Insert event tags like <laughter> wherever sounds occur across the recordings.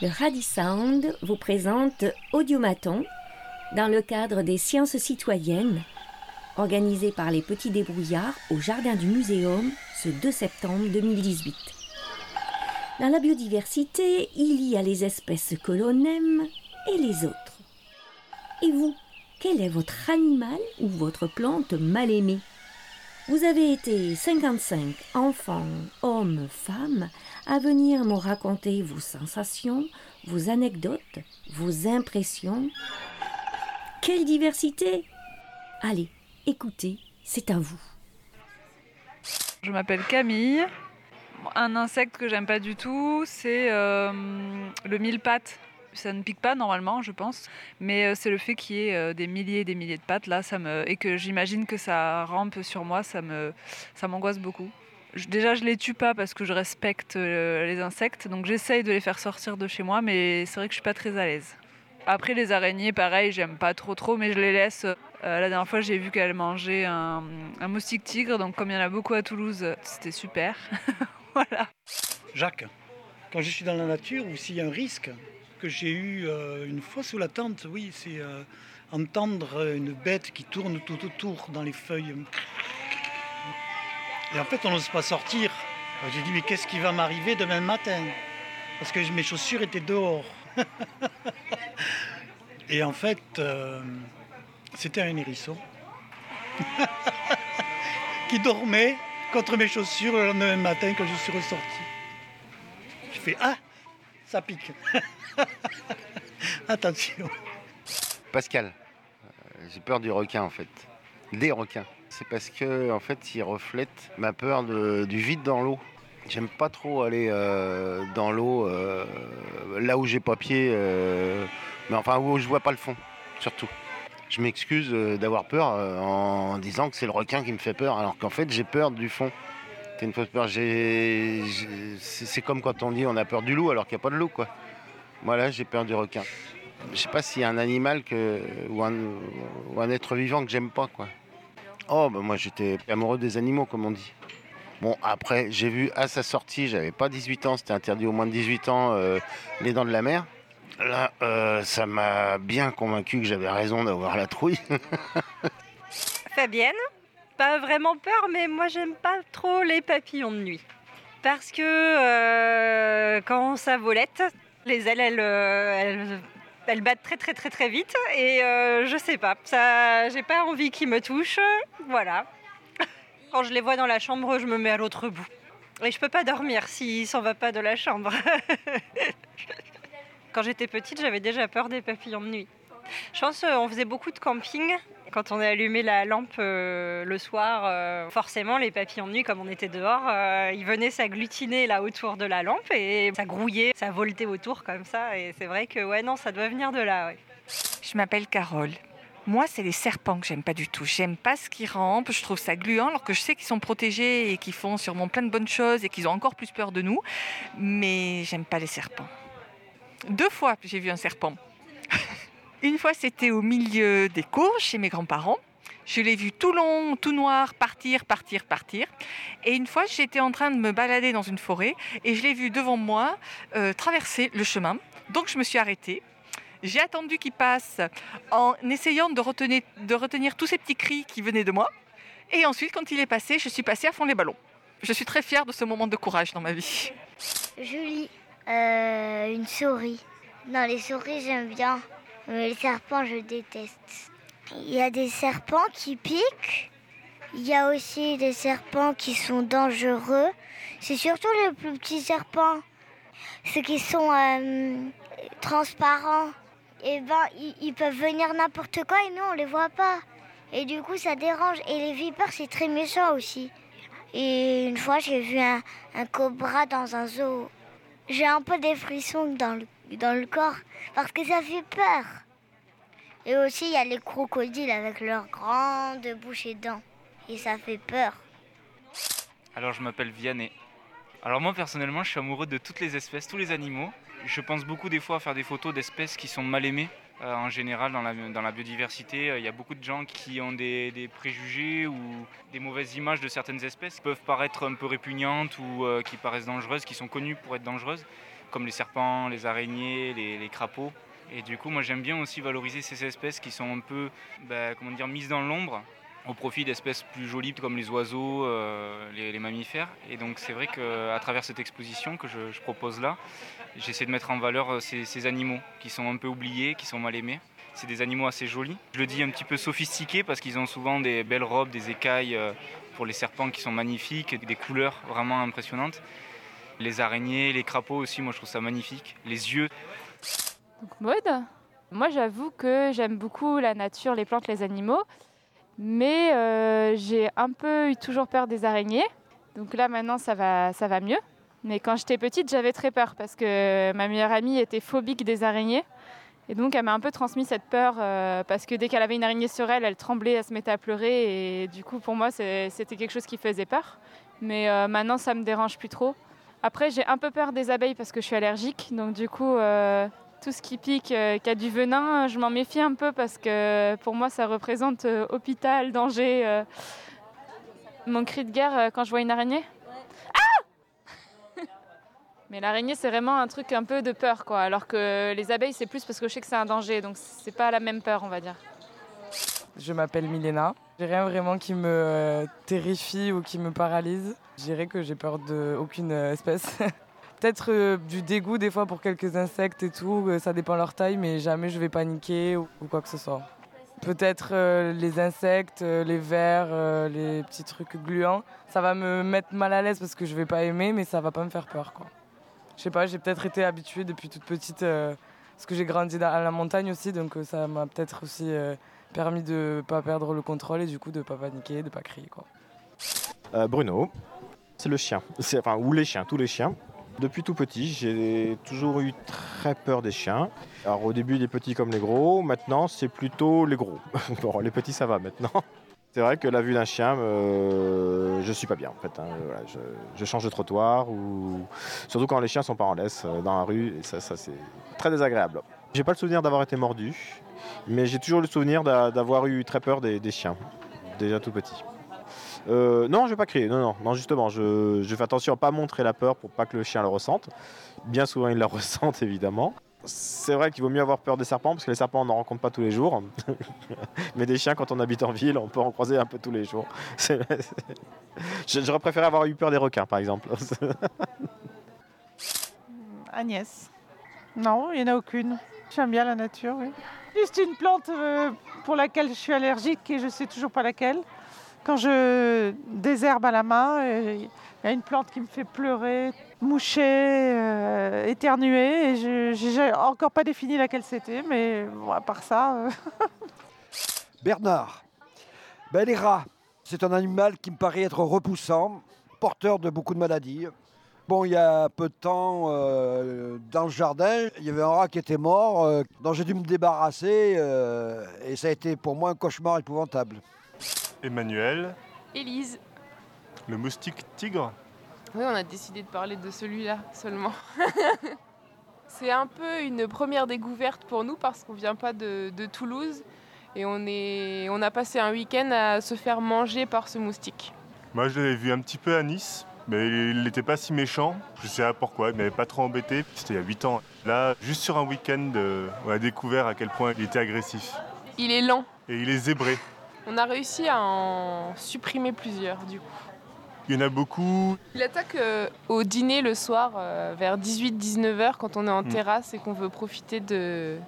Le Radi Sound vous présente Audiomaton dans le cadre des sciences citoyennes organisé par les Petits Débrouillards au Jardin du Muséum ce 2 septembre 2018. Dans la biodiversité, il y a les espèces que l'on aime et les autres. Et vous, quel est votre animal ou votre plante mal aimée? Vous avez été 55 enfants, hommes, femmes, à venir me raconter vos sensations, vos anecdotes, vos impressions. Quelle diversité Allez, écoutez, c'est à vous. Je m'appelle Camille. Un insecte que j'aime pas du tout, c'est euh, le mille-pattes. Ça ne pique pas normalement, je pense, mais euh, c'est le fait qu'il y ait euh, des milliers et des milliers de pattes là, et que j'imagine que ça rampe sur moi, ça me ça m'angoisse beaucoup. déjà, je les tue pas parce que je respecte les insectes, donc j'essaye de les faire sortir de chez moi, mais c'est vrai que je suis pas très à l'aise. Après les araignées, pareil, j'aime pas trop trop, mais je les laisse. la dernière fois, j'ai vu qu'elle mangeait un, un moustique tigre, donc comme il y en a beaucoup à Toulouse, c'était super. <laughs> voilà. Jacques, quand je suis dans la nature ou s'il y a un risque, que j'ai eu euh, une fois sous la tente, oui, c'est euh, entendre une bête qui tourne tout autour dans les feuilles. Et en fait, on n'ose pas sortir. J'ai dit, mais qu'est-ce qui va m'arriver demain matin? Parce que mes chaussures étaient dehors. <laughs> Et en fait, euh, c'était un hérisson <laughs> qui dormait contre mes chaussures le lendemain matin quand je suis ressorti. Je fais Ah, ça pique. <laughs> Attention. Pascal, euh, j'ai peur du requin en fait. Des requins. C'est parce que en fait, ils reflètent ma peur du vide dans l'eau. J'aime pas trop aller euh, dans l'eau euh, là où j'ai pas pied, mais enfin où je vois pas le fond, surtout. Je m'excuse d'avoir peur en disant que c'est le requin qui me fait peur, alors qu'en fait j'ai peur du fond. C'est une fausse peur. C'est comme quand on dit on a peur du loup alors qu'il n'y a pas de loup, quoi. Voilà, j'ai peur du requin. Je sais pas s'il y a un animal ou, un, être vivant que j'aime pas, quoi. Oh, bah moi j'étais amoureux des animaux, comme on dit. Bon, après, j'ai vu à sa sortie, j'avais pas 18 ans, c'était interdit au moins de 18 ans, euh, Les Dents de la Mer. Là, euh, ça m'a bien convaincu que j'avais raison d'avoir la trouille. <laughs> Fabienne, pas vraiment peur, mais moi j'aime pas trop les papillons de nuit. Parce que euh, quand ça volette, les ailes, elles, elles, battent très très très très vite et je sais pas, ça, j'ai pas envie qu'ils me touchent, voilà. <laughs> Quand je les vois dans la chambre, je me mets à l'autre bout. Et je peux pas dormir s'il s'en va pas de la chambre. <laughs> Quand j'étais petite, j'avais déjà peur des papillons de nuit. Je pense qu'on faisait beaucoup de camping. Quand on a allumé la lampe euh, le soir, euh, forcément les papillons de nuit, comme on était dehors, euh, ils venaient s'agglutiner là autour de la lampe et ça grouillait, ça voltait autour comme ça. Et c'est vrai que ouais non, ça doit venir de là. Je m'appelle Carole. Moi, c'est les serpents que j'aime pas du tout. J'aime pas ce qui rampent, je trouve ça gluant, alors que je sais qu'ils sont protégés et qu'ils font sûrement plein de bonnes choses et qu'ils ont encore plus peur de nous. Mais j'aime pas les serpents. Deux fois, j'ai vu un serpent. <laughs> Une fois, c'était au milieu des cours chez mes grands-parents. Je l'ai vu tout long, tout noir, partir, partir, partir. Et une fois, j'étais en train de me balader dans une forêt et je l'ai vu devant moi euh, traverser le chemin. Donc je me suis arrêtée. J'ai attendu qu'il passe en essayant de retenir, tous ces petits cris qui venaient de moi. Et ensuite, quand il est passé, je suis passée à fond les ballons. Je suis très fière de ce moment de courage dans ma vie. Julie, euh, une souris. Non, les souris, j'aime bien. Mais les serpents, je déteste. Il y a des serpents qui piquent. Il y a aussi des serpents qui sont dangereux. C'est surtout les plus petits serpents. Ceux qui sont euh, transparents et eh ben, ils, peuvent venir n'importe quoi et nous, on les voit pas. Et du coup, ça dérange. Et les vipères, c'est très méchant aussi. Et une fois, j'ai vu un, cobra dans un zoo. J'ai un peu des frissons dans le, dans le corps parce que ça fait peur. Et aussi, il y a les crocodiles avec leurs grandes bouches et dents. Et ça fait peur. Alors, je m'appelle Vianney. Alors, moi, personnellement, je suis amoureux de toutes les espèces, tous les animaux je pense beaucoup des fois à faire des photos d'espèces qui sont mal aimées. Euh, en général, dans la, biodiversité, euh, il y a beaucoup de gens qui ont des, préjugés ou des mauvaises images de certaines espèces qui peuvent paraître un peu répugnantes ou euh, qui paraissent dangereuses, qui sont connues pour être dangereuses, comme les serpents, les araignées, les crapauds. Et du coup, moi j'aime bien aussi valoriser ces espèces qui sont un peu bah, comment dire, mises dans l'ombre au profit d'espèces plus jolies comme les oiseaux, euh, les, mammifères. Et donc c'est vrai qu'à travers cette exposition que je, propose là, j'essaie de mettre en valeur euh, ces, ces animaux qui sont un peu oubliés, qui sont mal aimés. C'est des animaux assez jolis. Je le dis un petit peu sophistiqués parce qu'ils ont souvent des belles robes, des écailles euh, pour les serpents qui sont magnifiques, des couleurs vraiment impressionnantes. Les araignées, les crapauds aussi, moi je trouve ça magnifique. Les yeux, Donc, Maud, moi j'avoue que j'aime beaucoup la nature, les plantes, les animaux, mais euh, j'ai un peu eu toujours peur des araignées. Donc là maintenant ça va, ça va mieux. Mais quand j'étais petite j'avais très peur parce que ma meilleure amie était phobique des araignées. Et donc elle m'a un peu transmis cette peur euh, parce que dès qu'elle avait une araignée sur elle, elle tremblait, elle se mettait à pleurer. Et du coup pour moi c'était quelque chose qui faisait peur. Mais euh, maintenant ça me dérange plus trop. Après j'ai un peu peur des abeilles parce que je suis allergique. Donc du coup... tout ce qui pique, euh, qui a du venin, je m'en méfie un peu parce que pour moi ça représente euh, hôpital, danger. euh. Mon cri de guerre quand je vois une araignée Ah <laughs> Mais l'araignée c'est vraiment un truc un peu de peur quoi, alors que les abeilles c'est plus parce que je sais que c'est un danger, donc c'est pas la même peur on va dire. Je m'appelle Milena. J'ai rien vraiment qui me terrifie ou qui me paralyse. Je dirais que j'ai peur d'aucune espèce. <laughs> Peut-être euh, du dégoût des fois pour quelques insectes et tout, euh, ça dépend leur taille, mais jamais je vais paniquer ou, quoi que ce soit. Peut-être euh, les insectes, les vers, les petits trucs gluants, ça va me mettre mal à l'aise parce que je vais pas aimer, mais ça va pas me faire peur. Quoi. Je sais pas, j'ai peut-être été habituée depuis toute petite, parce que j'ai grandi à la montagne aussi, donc ça m'a peut-être aussi permis de pas perdre le contrôle et du coup de pas paniquer, de pas crier. Quoi. Bruno, c'est le chien, enfin, ou les chiens, tous les chiens. Depuis tout petit, j'ai toujours eu très peur des chiens. Alors au début, les petits comme les gros, maintenant c'est plutôt les gros. <laughs> bon, les petits ça va maintenant. C'est vrai que la vue d'un chien, euh, je suis pas bien en fait. hein. Je, change de trottoir ou surtout quand les chiens sont pas en laisse euh, dans la rue, et ça, c'est très désagréable. J'ai pas le souvenir d'avoir été mordu, mais j'ai toujours le souvenir d'a- d'avoir eu très peur des chiens, déjà tout petit. Euh, non, je vais pas crier. Non, non, non justement, je, fais attention à pas montrer la peur pour pas que le chien le ressente. Bien souvent, il la <laughs> ressent évidemment. C'est vrai qu'il vaut mieux avoir peur des serpents parce que les serpents, on n'en rencontre pas tous les jours. <laughs> Mais des chiens, quand on habite en ville, on peut en croiser un peu tous les jours. <laughs> J'aurais préféré avoir eu peur des requins, par exemple. Agnès. Non, il n'y en a aucune. J'aime bien la nature, oui. Juste une plante euh, pour laquelle je suis allergique et je ne sais toujours pas laquelle. Quand je désherbe à la main, euh, il y a une plante qui me fait pleurer, moucher, euh, éternuer. Et je n'ai encore pas défini laquelle c'était, mais bon, à part ça... euh, <laughs> Bernard. Ben, les rats, c'est un animal qui me paraît être repoussant, porteur de beaucoup de maladies. Bon, il y a peu de temps, dans le jardin, il y avait un rat qui était mort, dont j'ai dû me débarrasser, et ça a été pour moi un cauchemar épouvantable. Emmanuel, Élise. le moustique tigre. Oui, on a décidé de parler de celui-là seulement. <laughs> C'est un peu une première découverte pour nous parce qu'on vient pas de, de Toulouse et on, est, on a passé un week-end à se faire manger par ce moustique. Moi, je l'avais vu un petit peu à Nice, mais il n'était pas si méchant. Je sais pas pourquoi, il m'avait pas trop embêté. C'était il y a 8 ans. Là, juste sur un week-end, euh, on a découvert à quel point il était agressif. Il est lent. Et il est zébré. On a réussi à en supprimer plusieurs du coup. Il y en a beaucoup. Il attaque euh, au dîner le soir euh, vers 18-19h quand on est en Mm. terrasse et qu'on veut profiter de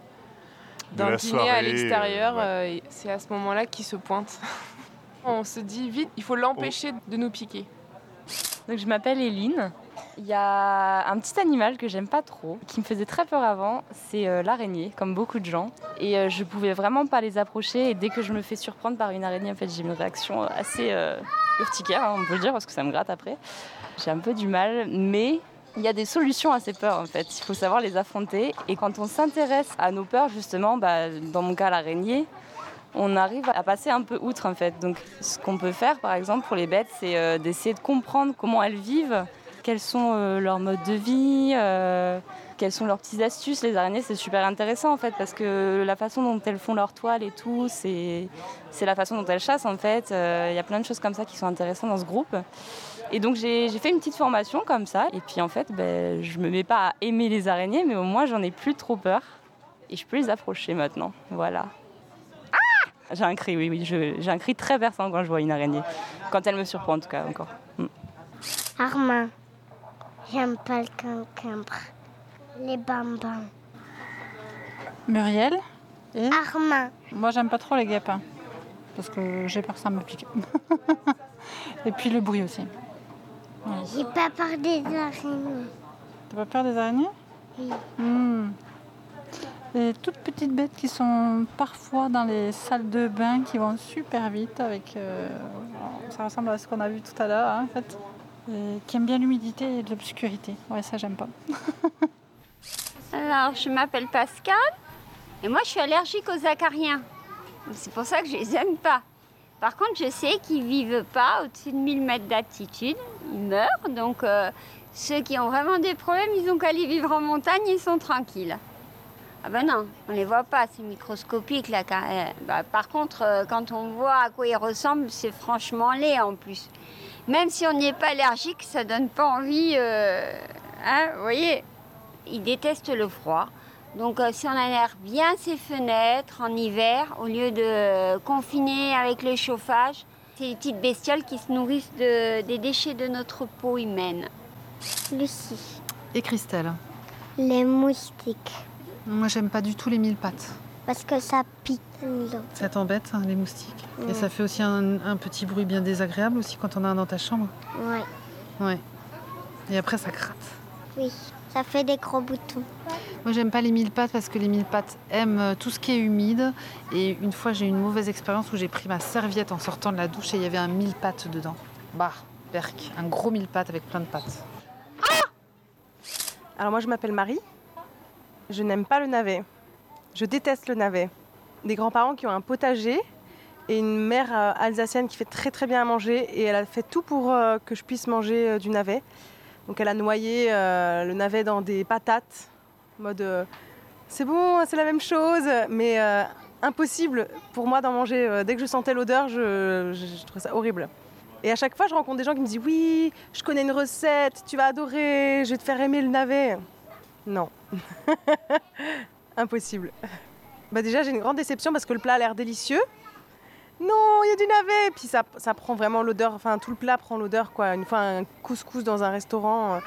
d'un dîner soirée, à l'extérieur. euh, ouais. c'est à ce moment-là qu'il se pointe. <laughs> on se dit vite, il faut l'empêcher de nous piquer. Donc je m'appelle Eline. Il y a un petit animal que j'aime pas trop, qui me faisait très peur avant, c'est euh, l'araignée, comme beaucoup de gens. Et euh, je pouvais vraiment pas les approcher. Et dès que je me fais surprendre par une araignée, en fait, j'ai une réaction assez euh, urticaire, hein, on peut le dire, parce que ça me gratte après. J'ai un peu du mal, mais il y a des solutions à ces peurs en fait. Il faut savoir les affronter. Et quand on s'intéresse à nos peurs, justement, bah, dans mon cas l'araignée, on arrive à passer un peu outre en fait. Donc ce qu'on peut faire par exemple pour les bêtes, c'est euh, d'essayer de comprendre comment elles vivent quels sont euh, leurs modes de vie, euh, quelles sont leurs petites astuces. Les araignées, c'est super intéressant en fait parce que la façon dont elles font leur toile et tout, c'est la façon dont elles chassent en fait. Euh, Il y a plein de choses comme ça qui sont intéressantes dans ce groupe. Et donc j'ai fait une petite formation comme ça. Et puis en fait, ben, je me mets pas à aimer les araignées, mais au moins j'en ai plus trop peur. Et je peux les approcher maintenant. Voilà. Ah J'ai un cri, oui, oui. J'ai un cri très perçant quand je vois une araignée. Quand elle me surprend en tout cas encore. Mm. J'aime pas le concombre. Les bambins. Muriel et Armand. Moi, j'aime pas trop les guêpes. parce que j'ai peur que ça me pique. <laughs> et puis le bruit aussi. J'ai pas peur des araignées. T'as pas peur des araignées? Oui. Hmm. Des toutes petites bêtes qui sont parfois dans les salles de bain qui vont super vite avec. euh, ça ressemble à ce qu'on a vu tout à l'heure hein, en fait. Et qui aiment bien l'humidité et l'obscurité. Ouais, ça j'aime pas. <laughs> Alors, je m'appelle Pascal et moi je suis allergique aux acariens. C'est pour ça que je les aime pas. Par contre, je sais qu'ils vivent pas au-dessus de 1000 mètres d'altitude. Ils meurent. Donc, euh, ceux qui ont vraiment des problèmes, ils ont qu'à aller vivre en montagne, ils sont tranquilles. Ah ben non, on les voit pas, c'est microscopique là. euh, bah, par contre, euh, quand on voit à quoi ils ressemblent, c'est franchement laid en plus. Même si on n'y est pas allergique, ça donne pas envie. euh, hein, vous voyez, ils détestent le froid. Donc euh, si on aère bien ses fenêtres en hiver, au lieu de confiner avec le chauffage, c'est des petites bestioles qui se nourrissent de- des déchets de notre peau humaine. Lucie. Et Christelle? Les moustiques. Moi, j'aime pas du tout les mille pattes. Parce que ça pique. Ça t'embête, hein, les moustiques? Et ça fait aussi un, un petit bruit bien désagréable aussi quand on a un dans ta chambre? Ouais. Ouais. Et après, ça gratte. Oui. Ça fait des gros boutons. Moi, j'aime pas les mille pattes parce que les mille pattes aiment euh, tout ce qui est humide. Et une fois, j'ai eu une mauvaise expérience où j'ai pris ma serviette en sortant de la douche et il y avait un mille pattes dedans. Bah, perc, un gros mille pattes avec plein de pattes. Alors moi je m'appelle Marie. Je n'aime pas le navet. Je déteste le navet. Des grands-parents qui ont un potager et une mère euh, alsacienne qui fait très très bien à manger et elle a fait tout pour euh, que je puisse manger euh, du navet. Donc elle a noyé le navet dans des patates, mode c'est bon, c'est la même chose, mais impossible pour moi d'en manger. Dès que je sentais l'odeur, je, je trouvais ça horrible. Et à chaque fois, je rencontre des gens qui me disent Oui, je connais une recette, tu vas adorer, je vais te faire aimer le navet. Non. <laughs> Impossible. Bah déjà, j'ai une grande déception parce que le plat a l'air délicieux. Non, il y a du navet. Puis ça, ça prend vraiment l'odeur, enfin tout le plat prend l'odeur quoi. Une fois un couscous dans un restaurant euh,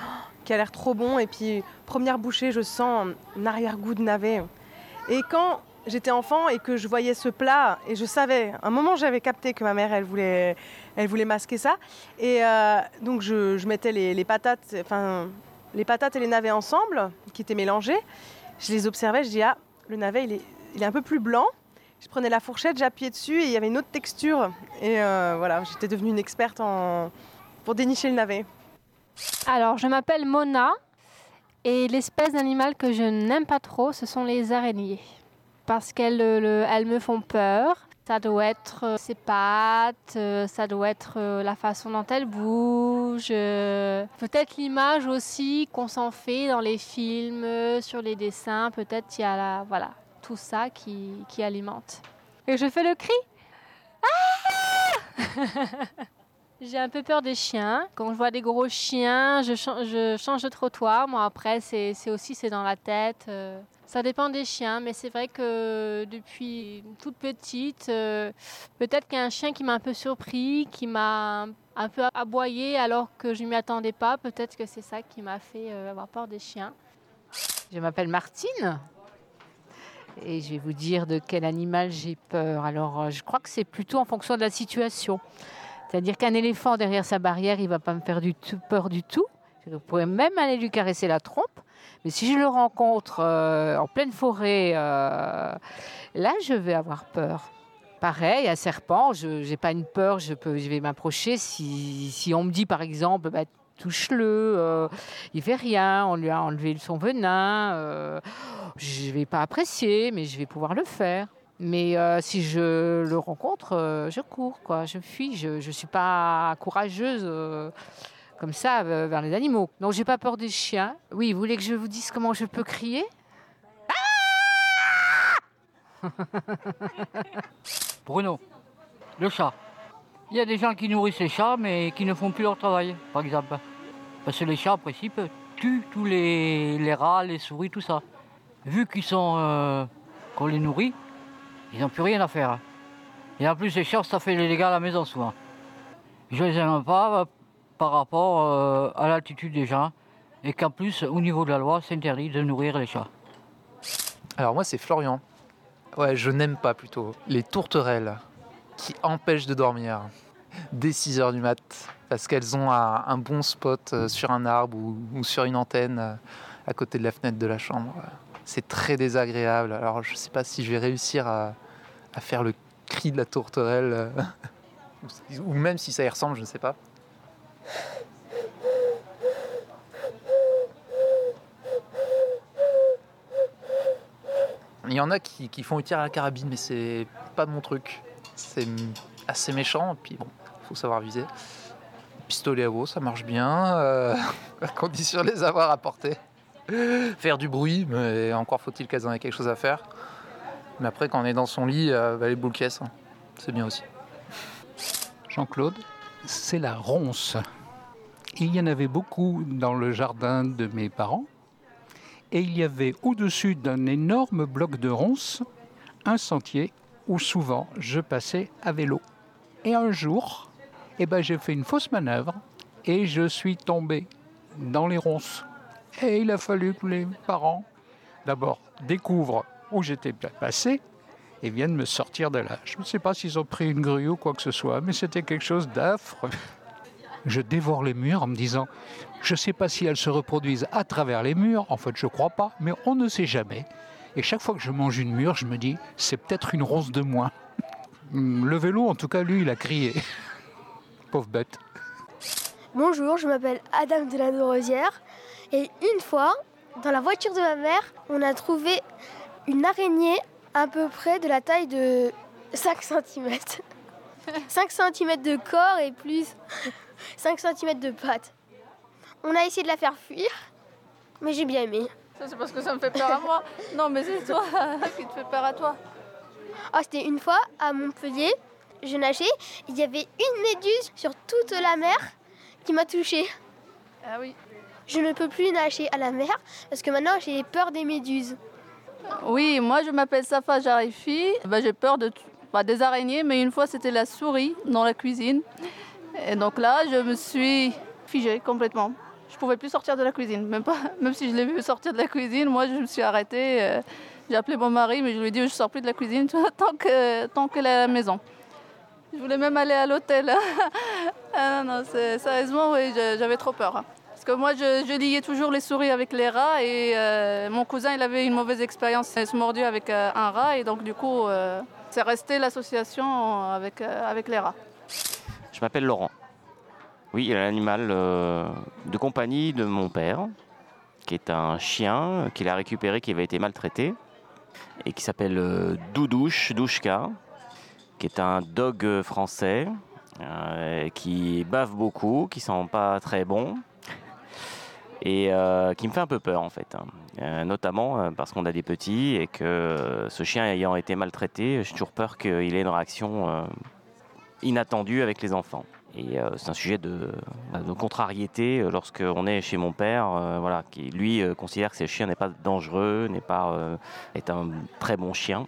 qui a l'air trop bon et puis première bouchée, je sens un arrière-goût de navet. Et quand j'étais enfant et que je voyais ce plat et je savais, à un moment j'avais capté que ma mère elle voulait, elle voulait masquer ça et euh, donc je, mettais les, les patates, enfin les patates et les navets ensemble qui étaient mélangés. Je les observais, je dis ah le navet il est, un peu plus blanc. Je prenais la fourchette, j'appuyais dessus et il y avait une autre texture et euh, voilà j'étais devenue une experte en pour dénicher le navet. Alors, je m'appelle Mona et l'espèce d'animal que je n'aime pas trop, ce sont les araignées. Parce qu'elles le- elles me font peur. Ça doit être euh, ses pattes, euh, ça doit être euh, la façon dont elles bougent, euh, peut-être l'image aussi qu'on s'en fait dans les films, sur les dessins, peut-être il y a la, voilà, tout ça qui, qui alimente. Et je fais le cri. Ah <laughs> J'ai un peu peur des chiens. Quand je vois des gros chiens, je, chan- je change de trottoir. Moi, après, c'est c'est aussi c'est dans la tête. Ça dépend des chiens, mais c'est vrai que depuis toute petite, euh, peut-être qu'il y a un chien qui m'a un peu surpris, qui m'a un peu aboyé alors que je ne m'y attendais pas. Peut-être que c'est ça qui m'a fait euh, avoir peur des chiens. Je m'appelle Martine et je vais vous dire de quel animal j'ai peur. Alors, euh, je crois que c'est plutôt en fonction de la situation. C'est-à-dire qu'un éléphant derrière sa barrière, il va pas me faire peur du tout. Je pourrais même aller lui caresser la trompe. Mais si je le rencontre euh, en pleine forêt, euh, là, je vais avoir peur. Pareil, un serpent, je n'ai pas une peur, je, peux, je vais m'approcher. Si, on me dit, par exemple, bah, touche-le, euh, il fait rien, on lui a enlevé son venin, euh, je ne vais pas apprécier, mais je vais pouvoir le faire. Mais si je le rencontre, je cours, quoi, je fuis, je ne suis pas courageuse. Comme ça, euh, vers les animaux. Donc j'ai pas peur des chiens. Oui, vous voulez que je vous dise comment je peux crier? <laughs> Bruno, le chat. Il y a des gens qui nourrissent les chats mais qui ne font plus leur travail, par exemple. Parce que les chats, en principe, tuent tous les, rats, les souris, tout ça. Vu qu'ils sont. euh, qu'on les nourrit, ils n'ont plus rien à faire. Et en plus, les chats, ça fait les dégâts à la maison souvent. Je les aime pas par rapport euh, à l'altitude des gens. Et qu'en plus, au niveau de la loi, c'est interdit de nourrir les chats. Alors moi c'est Florian. Ouais, je n'aime pas plutôt les tourterelles qui empêchent de dormir dès 6 heures du mat parce qu'elles ont un, bon spot euh, sur un arbre ou, sur une antenne euh, à côté de la fenêtre de la chambre. C'est très désagréable. Alors je sais pas si je vais réussir à, à faire le cri de la tourterelle <laughs> ou même si ça y ressemble, je ne sais pas. Il y en a qui, font tir à la carabine, mais c'est pas mon truc. C'est assez méchant, et puis bon, faut savoir viser. Pistolet à eau, ça marche bien, euh, <laughs> à condition de les avoir à portée. Faire du bruit, mais encore faut-il qu'elles en aient quelque chose à faire. Mais après, quand on est dans son lit, euh, bah, les boules caisses, hein, c'est bien aussi. Jean-Claude, c'est la ronce. Il y en avait beaucoup dans le jardin de mes parents. Et il y avait au-dessus d'un énorme bloc de ronces un sentier où souvent je passais à vélo. Et un jour, eh ben, j'ai fait une fausse manœuvre et je suis tombé dans les ronces. Et il a fallu que les parents, d'abord, découvrent où j'étais passé et viennent me sortir de là. Je ne sais pas s'ils ont pris une grue ou quoi que ce soit, mais c'était quelque chose d'affreux. Je dévore les murs en me disant, je ne sais pas si elles se reproduisent à travers les murs, en fait je ne crois pas, mais on ne sait jamais. Et chaque fois que je mange une mûre, je me dis, c'est peut-être une ronce de moins. <laughs> Le vélo, en tout cas, lui, il a crié. <laughs> Pauvre bête. Bonjour, je m'appelle Adam de la Rosière et une fois, dans la voiture de ma mère, on a trouvé une araignée à peu près de la taille de 5 cm. 5 cm de corps et plus 5 cm de pattes. On a essayé de la faire fuir, mais j'ai bien aimé. Ça, c'est parce que ça me fait peur à moi. <laughs> Non, mais c'est toi <laughs> qui te fait peur à toi. Ah, c'était une fois à Montpellier, je nageais, il y avait une méduse sur toute la mer qui m'a touchée. Ah oui. Je ne peux plus nager à la mer parce que maintenant j'ai peur des méduses. Oui, moi je m'appelle Safa Jarifi. Ben, j'ai peur de, pas des araignées, mais une fois c'était la souris dans la cuisine. Et donc là, je me suis figée complètement. Je pouvais plus sortir de la cuisine, même, pas, <laughs> même si je l'ai vu sortir de la cuisine. Moi, je me suis arrêtée. euh, J'ai appelé mon mari, mais je lui ai dit je sors plus de la cuisine <laughs> tant que tant est à la maison. Je voulais même aller à l'hôtel. <laughs> ah non, sérieusement, oui, j'avais trop peur. Parce que moi, je, liais toujours les souris avec les rats et euh, mon cousin, il avait une mauvaise expérience. Il se mordu avec euh, un rat et donc du coup, c'est resté l'association avec, avec les rats. Je m'appelle Laurent. Oui, l'animal euh, de compagnie de mon père, qui est un chien qu'il a récupéré, qui avait été maltraité, et qui s'appelle euh, Doudouche, Douchka, qui est un dog euh, français, euh, qui bave beaucoup, qui sent pas très bon, et euh, qui me fait un peu peur en fait. hein. Euh, notamment euh, parce qu'on a des petits et que euh, ce chien ayant été maltraité, j'ai toujours peur qu'il ait une réaction euh, inattendue avec les enfants. Et euh, c'est un sujet de, bah, de contrariété euh, lorsqu'on est chez mon père, euh, voilà, qui lui considère que ce chien n'est pas dangereux, n'est pas est un très bon chien,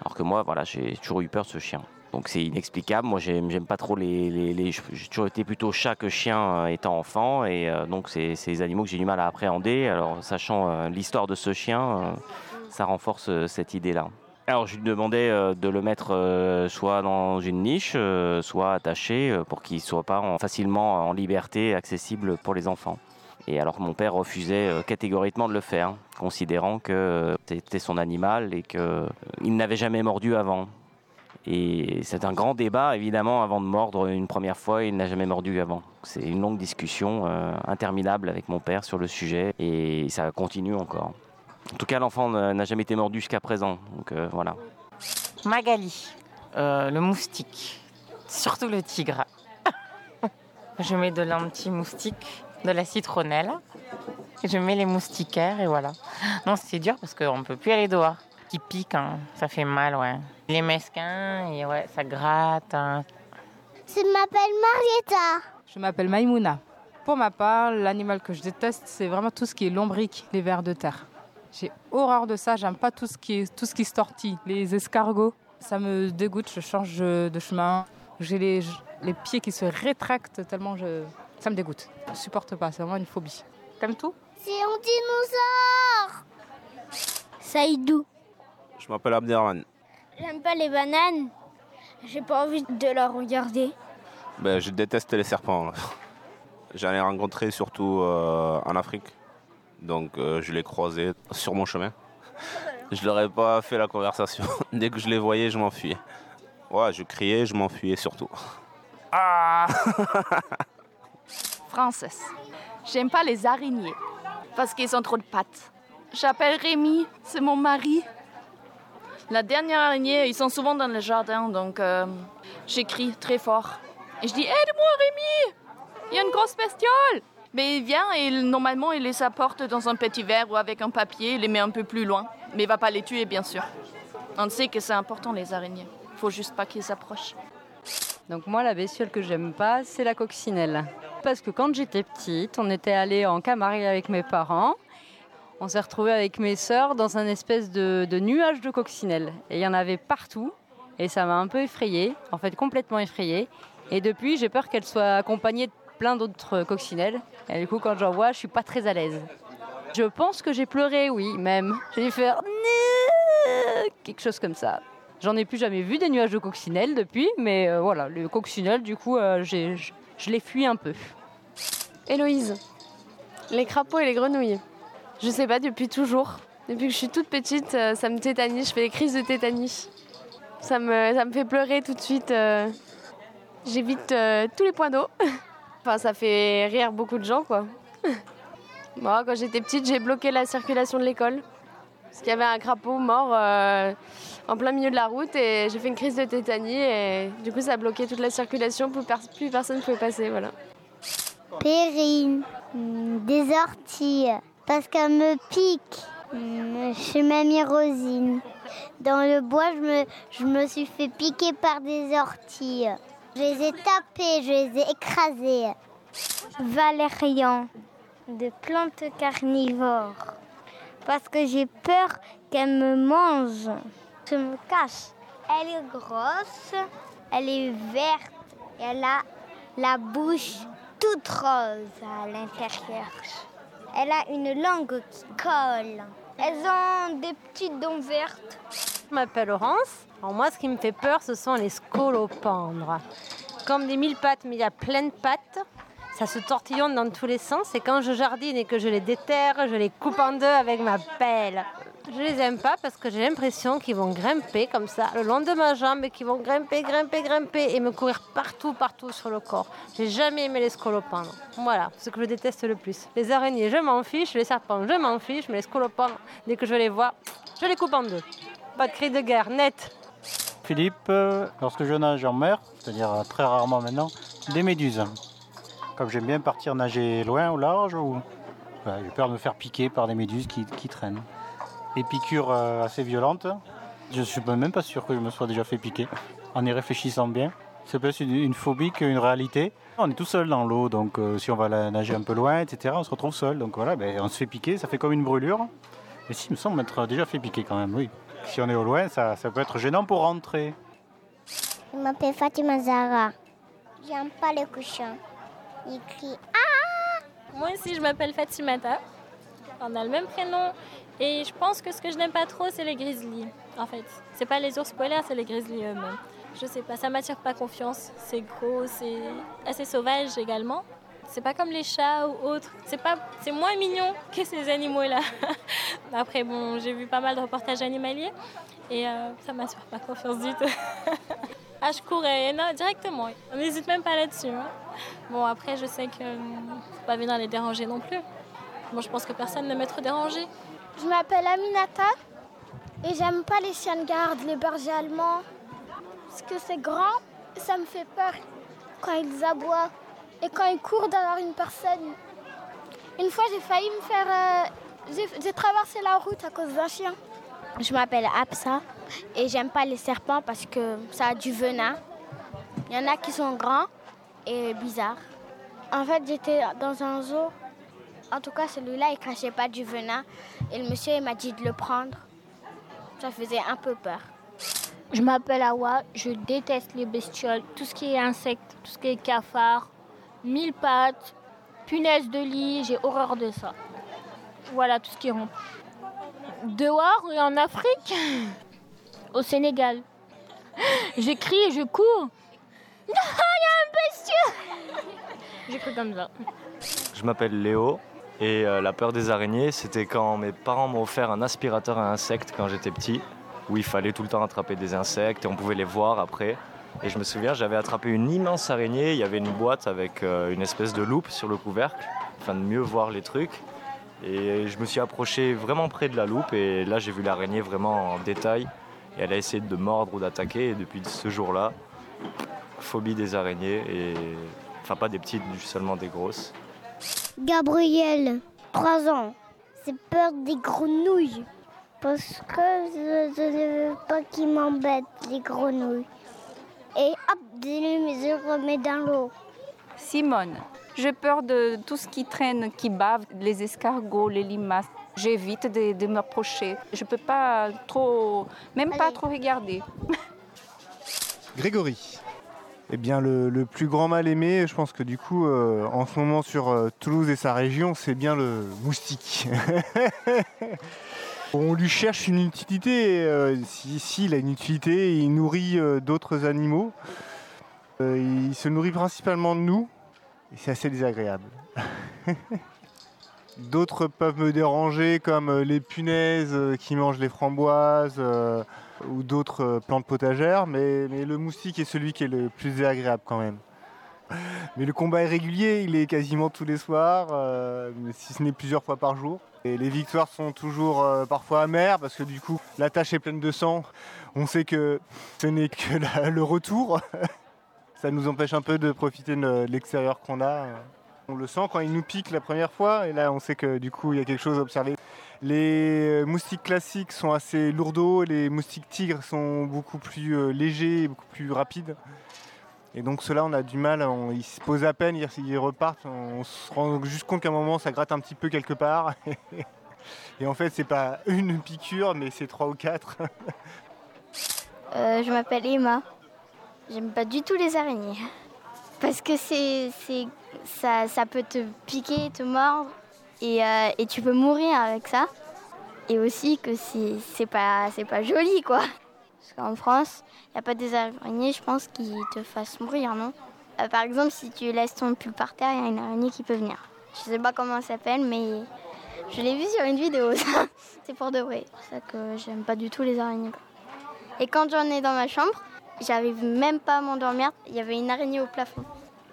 alors que moi, voilà, j'ai toujours eu peur de ce chien. Donc c'est inexplicable. Moi, j'aime pas trop les, les- J'ai toujours été plutôt chat que chien étant enfant, et donc c'est animaux que j'ai du mal à appréhender. Alors sachant l'histoire de ce chien, ça renforce cette idée-là. Alors je lui demandais euh, de le mettre euh, soit dans une niche, euh, soit attaché pour qu'il soit pas en- facilement en liberté, accessible pour les enfants. Et alors mon père refusait catégoriquement de le faire, considérant que c'était son animal et qu'il n'avait jamais mordu avant. Et c'est un grand débat, évidemment, avant de mordre une première fois, il n'a jamais mordu avant. C'est une longue discussion interminable avec mon père sur le sujet et ça continue encore. En tout cas, l'enfant n'a jamais été mordu jusqu'à présent. Donc euh, voilà. Magali, euh, le moustique, surtout le tigre. <laughs> Je mets de l'anti-moustique, de la citronnelle. Et je mets les moustiquaires et voilà. Non, c'est dur parce qu'on ne peut plus aller dehors. Qui pique, hein, ça fait mal, ouais. Les mesquins, et ouais, ça gratte. hein. Je m'appelle Marietta. Je m'appelle Maïmouna. Pour ma part, l'animal que je déteste, c'est vraiment tout ce qui est lombrique, les vers de terre. J'ai horreur de ça, j'aime pas tout ce qui est tout ce qui se tortille, les escargots. Ça me dégoûte, je change de chemin. J'ai les, les pieds qui se rétractent tellement je... ça me dégoûte. Je supporte pas, c'est vraiment une phobie. T'aimes tout? C'est un dinosaure. Saïdou. Je m'appelle Abderrahman. J'aime pas les bananes. J'ai pas envie de la regarder. Ben, je déteste les serpents. J'en ai rencontré surtout euh, en Afrique. Donc euh, je les croisés sur mon chemin. <laughs> Je leur ai pas fait la conversation. <laughs> Dès que je les voyais, je m'enfuyais. Ouais, je criais, je m'enfuyais surtout. Ah <laughs> Frances. J'aime pas les araignées parce qu'ils ont trop de pattes. J'appelle Rémi, c'est mon mari. La dernière araignée, ils sont souvent dans le jardin, donc euh, j'écris très fort. Et je dis Aide-moi, Rémi Il y a une grosse bestiole Mais il vient et il- normalement il les apporte dans un petit verre ou avec un papier, il les met un peu plus loin. Mais il va pas les tuer, bien sûr. On sait que c'est important, les araignées. Faut juste pas qu'ils s'approchent. Donc moi, la bestiole que j'aime pas, c'est la coccinelle. Parce que quand j'étais petite, on était allé en Camargue avec mes parents. On s'est retrouvé avec mes sœurs dans un espèce de, nuage de coccinelle. Et il y en avait partout. Et ça m'a un peu effrayée, en fait complètement effrayée. Et depuis, j'ai peur qu'elle soit accompagnée de plein d'autres coccinelles. Et du coup, quand j'en vois, je suis pas très à l'aise. Je pense que j'ai pleuré, oui, même. J'ai dû faire quelque chose comme ça. J'en ai plus jamais vu des nuages de coccinelle depuis, mais euh, voilà, le coccinelle, du coup, euh, je je l'ai fui un peu. Héloïse, les crapauds et les grenouilles. Je sais pas, depuis toujours. Depuis que je suis toute petite, euh, ça me tétanise, je fais des crises de tétanie. Ça me, ça me fait pleurer tout de suite. J'évite tous les points d'eau. <laughs> enfin, ça fait rire beaucoup de gens, quoi. <laughs> Moi, quand j'étais petite, j'ai bloqué la circulation de l'école. Parce qu'il y avait un crapaud mort euh, en plein milieu de la route et j'ai fait une crise de tétanie et du coup ça a bloqué toute la circulation, plus, pers- plus personne ne pouvait passer, voilà. Périne. Hmm, Des orties. Parce qu'elle me pique. Hmm, Chez mamie Rosine. Dans le bois, je me suis fait piquer par des orties. Je les ai tapées, je les ai écrasées. Valérian. De plantes carnivores. Parce que j'ai peur qu'elle me mange. Je me cache. Elle est grosse, elle est verte, elle a la bouche toute rose à l'intérieur. Elle a une langue qui colle. Elles ont des petites dents vertes. Je m'appelle Laurence. Alors moi, ce qui me fait peur, ce sont les scolopendres. Comme des mille pattes, mais il y a plein de pattes. Ça se tortillonne dans tous les sens. Et quand je jardine et que je les déterre, je les coupe en deux avec ma pelle. Je les aime pas parce que j'ai l'impression qu'ils vont grimper comme ça, le long de ma jambe, et qu'ils vont grimper, grimper, grimper et me courir partout, partout sur le corps. J'ai jamais aimé les scolopendres. Voilà, ce que je déteste le plus. Les araignées, je m'en fiche. Les serpents, je m'en fiche. Mais les scolopendres, dès que je les vois, je les coupe en deux. Pas de cri de guerre, net. Philippe, euh, lorsque je nage en mer, c'est-à-dire euh, très rarement maintenant, des méduses. Comme j'aime bien partir nager loin au large, ou... voilà, j'ai peur de me faire piquer par des méduses qui, traînent. Des piqûres euh, assez violentes. Je ne suis même pas sûr que je me sois déjà fait piquer, en y réfléchissant bien. C'est plus une, une phobie qu'une réalité. On est tout seul dans l'eau, donc si on va la- nager un peu loin, etc., on se retrouve seul. Donc voilà, ben, on se fait piquer, ça fait comme une brûlure. Mais si, il me semble m'être déjà fait piquer quand même, oui. Si on est au loin, ça, ça peut être gênant pour rentrer. Je m'appelle Fatima Zara. J'aime pas les couchins. Il crie Ah Moi aussi, je m'appelle Fatimata. On a le même prénom. Et je pense que ce que je n'aime pas trop, c'est les grizzlies. En fait, c'est pas les ours polaires, c'est les grizzlies eux-mêmes. Je sais pas, ça m'attire pas confiance. C'est gros, c'est assez sauvage également. C'est pas comme les chats ou autres. C'est pas, c'est moins mignon <laughs> que ces animaux-là. <laughs> Après, bon, j'ai vu pas mal de reportages animaliers et euh, ça m'assure pas confiance du tout. <laughs> ah, je courais non, directement. On n'hésite même pas là-dessus. hein. Bon, après, je sais que euh, faut pas venir les déranger non plus. Bon, je pense que personne n'aime être dérangé. Je m'appelle Aminata et j'aime pas les chiens de garde, les bergers allemands. Parce que c'est grand ça me fait peur quand ils aboient. Et quand ils courent derrière une personne. Une fois, j'ai failli me faire. euh, j'ai- traversé la route à cause d'un chien. Je m'appelle Absa et j'aime pas les serpents parce que ça a du venin. Il y en a qui sont grands et bizarres. En fait, j'étais dans un zoo. En tout cas, celui-là, il crachait pas du venin. Et le monsieur, il m'a dit de le prendre. Ça faisait un peu peur. Je m'appelle Awa, je déteste les bestioles, tout ce qui est insectes, tout ce qui est cafards, mille pattes, punaises de lit, j'ai horreur de ça. Voilà tout ce qui rompt. Dehors et en Afrique, <laughs> au Sénégal, <laughs> j'écris et je cours. <laughs> Non, il y a un bestiole J'écris comme ça. Je m'appelle Léo et euh, la peur des araignées, c'était quand mes parents m'ont offert un aspirateur à insectes quand j'étais petit, où il fallait tout le temps attraper des insectes et on pouvait les voir après. Et je me souviens, j'avais attrapé une immense araignée, il y avait une boîte avec euh, une espèce de loupe sur le couvercle, afin de mieux voir les trucs. Et je me suis approché vraiment près de la loupe et là j'ai vu l'araignée vraiment en détail. Et elle a essayé de mordre ou d'attaquer et depuis ce jour-là, phobie des araignées et enfin pas des petites, seulement des grosses. Gabriel, 3 ans. C'est peur des grenouilles. Parce que je, ne veux pas qu'ils m'embêtent, les grenouilles. Et hop, je les remets dans l'eau. Simone, j'ai peur de tout ce qui traîne, qui bave, les escargots, les limaces. J'évite de, de m'approcher. Je peux pas trop, même pas trop regarder. Grégory. Eh bien, le, le plus grand mal aimé, je pense que du coup, euh, en ce moment sur euh, Toulouse et sa région, c'est bien le moustique. <laughs> On lui cherche une utilité. euh, si, si, il a une utilité, il nourrit euh, d'autres animaux. Euh, il se nourrit principalement de nous, c'est assez désagréable. <laughs> D'autres peuvent me déranger, comme les punaises qui mangent les framboises ou d'autres plantes potagères, mais, le moustique est celui qui est le plus désagréable quand même. Mais le combat est régulier, il est quasiment tous les soirs, si ce n'est plusieurs fois par jour. Les victoires sont toujours euh, parfois amères parce que du coup la tâche est pleine de sang. On sait que ce n'est que le retour. <laughs> Ça nous empêche un peu de profiter de l'extérieur qu'on a. On le sent quand il nous pique la première fois et là on sait que du coup il y a quelque chose à observer. Les euh, moustiques classiques sont assez lourdeaux, les moustiques tigres sont beaucoup plus euh, légers, beaucoup plus rapides. Et donc ceux-là on a du mal, ils se posent à peine, ils, repartent, on se rend juste compte qu'à un moment ça gratte un petit peu quelque part. <laughs> Et en fait c'est pas une piqûre mais c'est trois ou quatre. <laughs> Euh, je m'appelle Emma. J'aime pas du tout les araignées. Parce que c'est, ça, peut te piquer, te mordre, et, euh, et tu peux mourir avec ça. Et aussi que c'est, c'est, pas, c'est pas joli, quoi. Parce qu'en France, il n'y a pas des araignées, je pense, qui te fassent mourir, non? Euh, Par exemple, si tu laisses ton pull par terre, il y a une araignée qui peut venir. Je sais pas comment elle s'appelle, mais je l'ai vu sur une vidéo, <laughs> c'est pour de vrai. C'est pour ça que j'aime pas du tout les araignées. Et quand j'en ai dans ma chambre, j'arrive même pas à m'endormir. Il y avait une araignée au plafond.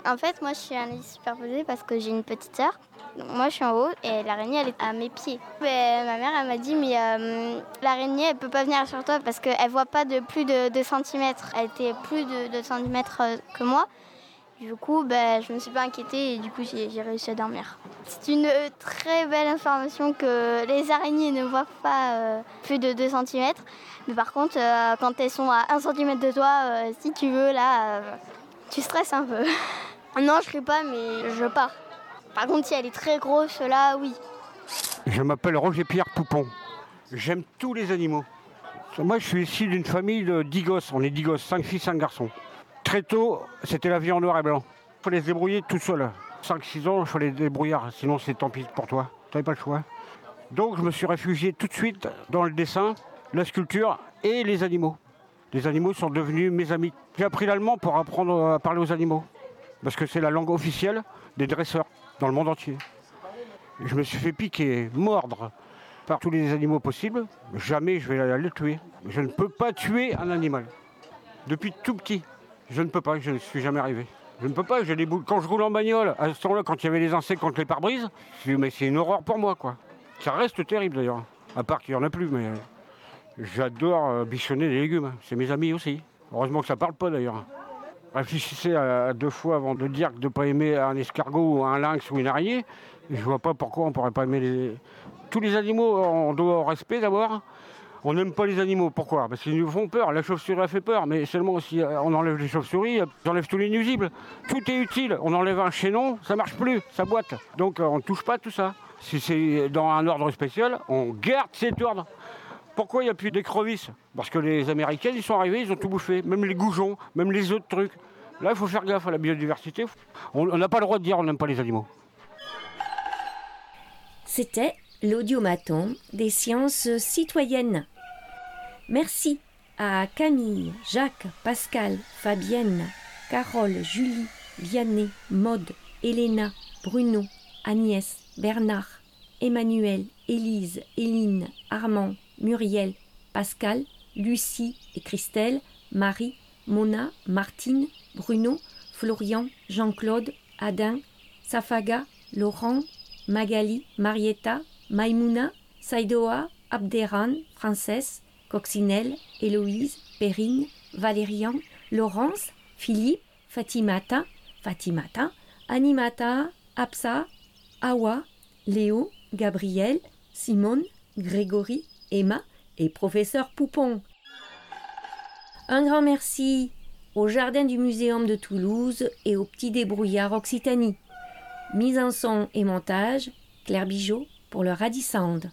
En fait, moi, je suis un lit superposé parce que j'ai une petite sœur. Moi, je suis en haut et l'araignée, elle est à mes pieds. Ma mère, elle m'a dit, mais euh, l'araignée, elle peut pas venir sur toi parce qu'elle voit pas de plus de 2 cm. Elle était plus de 2 cm que moi. Du coup, ben, je me suis pas inquiétée et du coup, j'ai réussi à dormir. C'est une euh, très belle information que les araignées ne voient pas euh, plus de 2 cm. Mais par contre, euh, quand elles sont à 1 cm de toi, euh, si tu veux, là, euh, tu stresses un peu. <laughs> non, je crie pas, mais je pars. Par contre, si elle est très grosse, là, oui. Je m'appelle Roger Pierre Poupon. J'aime tous les animaux. Moi, je suis issu d'une famille de 10 gosses. On est 10 gosses, 5 filles, 5 garçons. Très tôt, c'était la vie en noir et blanc. Il faut les débrouiller tout seul. 5-6 ans, il faut les débrouiller, sinon c'est tant pis pour toi. Tu n'avais pas le choix. Donc, je me suis réfugié tout de suite dans le dessin, la sculpture et les animaux. Les animaux sont devenus mes amis. J'ai appris l'allemand pour apprendre à parler aux animaux. Parce que c'est la langue officielle des dresseurs dans le monde entier. Je me suis fait piquer, mordre par tous les animaux possibles. Jamais je vais le tuer. Je ne peux pas tuer un animal. Depuis tout petit, je ne peux pas, je ne suis jamais arrivé. Je ne peux pas, j'ai des boules. Quand je roule en bagnole, à ce temps-là, quand il y avait les insectes contre les pare-brises, c'est une horreur pour moi, quoi. Ça reste terrible d'ailleurs. À part qu'il n'y en a plus, mais euh, j'adore euh, bichonner les légumes. C'est mes amis aussi. Heureusement que ça parle pas d'ailleurs. Réfléchissez à deux fois avant de dire que de ne pas aimer un escargot ou un lynx ou une araignée. Je vois pas pourquoi on pourrait pas aimer les... tous les animaux. On doit au respect d'abord. On n'aime pas les animaux. Pourquoi? Parce qu'ils nous font peur. La chauve-souris a fait peur, mais seulement si on enlève les chauves-souris, on enlève tous les nuisibles. Tout est utile. On enlève un chaînon, ça marche plus, ça boite. Donc on ne touche pas tout ça. Si c'est dans un ordre spécial, on garde cet ordre. Pourquoi il n'y a plus d'écrevisses Parce que les Américains, ils sont arrivés, ils ont tout bouffé. Même les goujons, même les autres trucs. Là, il faut faire gaffe à la biodiversité. On n'a pas le droit de dire on n'aime pas les animaux. C'était l'audiomaton des sciences citoyennes. Merci à Camille, Jacques, Pascal, Fabienne, Carole, Julie, Vianney, Maude, Elena, Bruno, Agnès, Bernard, Emmanuel, Élise, Éline, Armand, Muriel, Pascal, Lucie et Christelle, Marie, Mona, Martine, Bruno, Florian, Jean-Claude, Adin, Safaga, Laurent, Magali, Marietta, Maimouna, Saidoa, Abderran, Frances, Coccinelle, Héloïse, Perrine, Valérian, Laurence, Philippe, Fatimata, Fatimata, Animata, Absa, Awa, Léo, Gabriel, Simone, Grégory, Emma et professeur Poupon. Un grand merci au Jardin du Muséum de Toulouse et au Petit Débrouillard Occitanie. Mise en son et montage, Claire Bijot pour le Radisande.